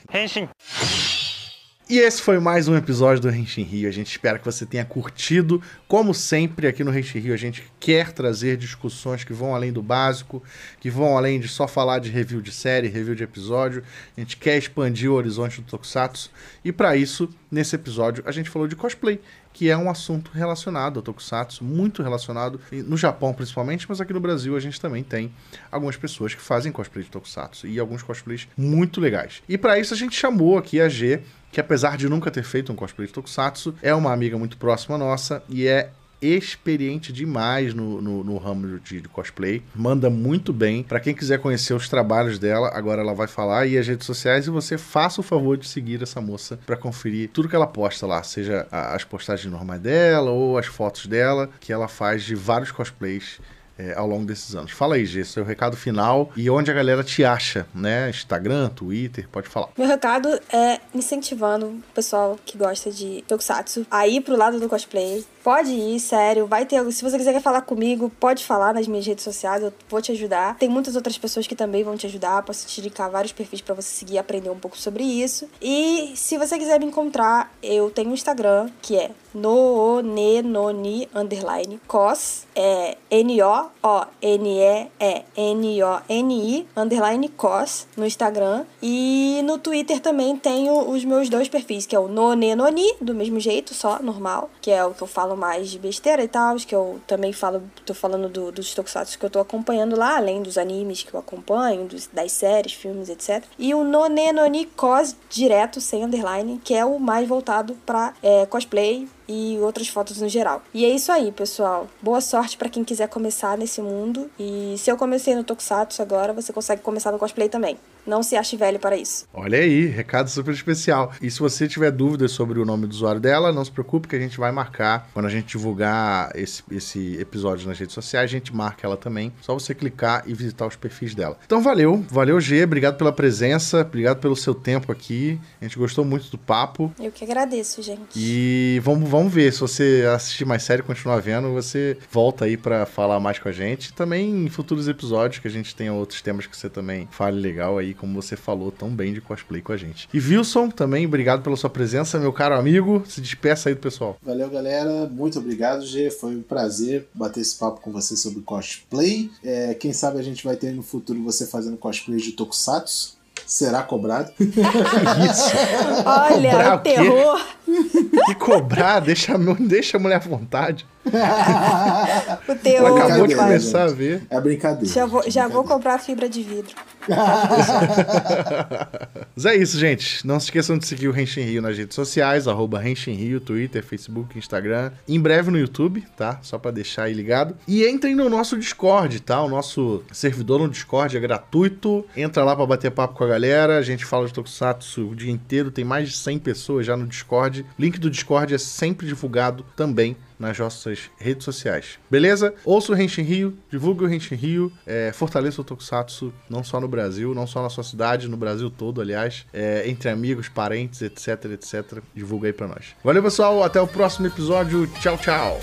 E esse foi mais um episódio do Renshin Rio. A gente espera que você tenha curtido. Como sempre, aqui no Renshin Rio, a gente quer trazer discussões que vão além do básico, que vão além de só falar de review de série, review de episódio. A gente quer expandir o horizonte do Tokusatsu. E para isso, nesse episódio, a gente falou de cosplay, que é um assunto relacionado ao Tokusatsu, muito relacionado no Japão principalmente, mas aqui no Brasil a gente também tem algumas pessoas que fazem cosplay de Tokusatsu e alguns cosplays muito legais. E para isso a gente chamou aqui a G, que apesar de nunca ter feito um cosplay de Tokusatsu, é uma amiga muito próxima nossa e é experiente demais no, no, no ramo de, de cosplay, manda muito bem. Pra quem quiser conhecer os trabalhos dela, agora ela vai falar e as redes sociais e você faça o favor de seguir essa moça pra conferir tudo que ela posta lá, seja as postagens normais dela ou as fotos dela, que ela faz de vários cosplays é, ao longo desses anos. Fala aí, G, seu recado final e onde a galera te acha, né? Instagram, Twitter, pode falar. Meu recado é incentivando o pessoal que gosta de Tokusatsu a ir pro lado do cosplay. Pode ir, sério. Vai ter. Se você quiser falar comigo, pode falar nas minhas redes sociais, eu vou te ajudar. Tem muitas outras pessoas que também vão te ajudar. Posso te indicar vários perfis pra você seguir e aprender um pouco sobre isso. E se você quiser me encontrar, eu tenho um Instagram que é noonenoni underline cos é N-O-O-N-E-E-N-O-N-I underline cos no Instagram. E no Twitter também tenho os meus dois perfis que é o nonenoni do mesmo jeito só normal que é o que eu falo mais de besteira e tal que eu também falo tô falando do, dos tokusatsu que eu tô acompanhando lá além dos animes que eu acompanho dos, das séries filmes etc e o nonenoni cos direto sem underline que é o mais voltado pra é, cosplay e outras fotos no geral. E é isso aí, pessoal. Boa sorte para quem quiser começar nesse mundo. E se eu comecei no Tokusatsu agora, você consegue começar no cosplay também. Não se ache velho para isso. Olha aí, recado super especial. E se você tiver dúvidas sobre o nome do usuário dela, não se preocupe que a gente vai marcar. Quando a gente divulgar esse, esse episódio nas redes sociais, a gente marca ela também. Só você clicar e visitar os perfis dela. Então valeu, valeu G, obrigado pela presença, obrigado pelo seu tempo aqui. A gente gostou muito do papo. Eu que agradeço, gente. E vamos, vamos ver, se você assistir mais série e continuar vendo, você volta aí para falar mais com a gente. Também em futuros episódios que a gente tenha outros temas que você também fale legal aí, como você falou tão bem de cosplay com a gente. E Wilson, também, obrigado pela sua presença, meu caro amigo. Se despeça aí do pessoal. Valeu, galera. Muito obrigado, G. Foi um prazer bater esse papo com você sobre cosplay. É, quem sabe a gente vai ter no futuro você fazendo cosplay de Tokusatsu. Será cobrado? [LAUGHS] Isso. Olha, Cobrar o terror. Que cobrar, deixa, deixa a mulher à vontade. O Ela terror, acabou meu de começar a ver. É brincadeira. Já vou, é já vou brincadeira. comprar fibra de vidro. [LAUGHS] Mas é isso, gente. Não se esqueçam de seguir o Renshin Rio nas redes sociais, arroba Renshin Rio, Twitter, Facebook, Instagram. Em breve no YouTube, tá? Só pra deixar aí ligado. E entrem no nosso Discord, tá? O nosso servidor no Discord é gratuito. Entra lá pra bater papo com a galera. A gente fala de Tokusatsu o dia inteiro. Tem mais de 100 pessoas já no Discord. Link do Discord é sempre divulgado também nas nossas redes sociais. Beleza? Ouça o Renshin Rio, divulgue o Renshin Rio, é, fortaleça o Tokusatsu, não só no Brasil, não só na sua cidade, no Brasil todo, aliás, é, entre amigos, parentes, etc, etc. Divulga aí pra nós. Valeu, pessoal, até o próximo episódio. Tchau, tchau.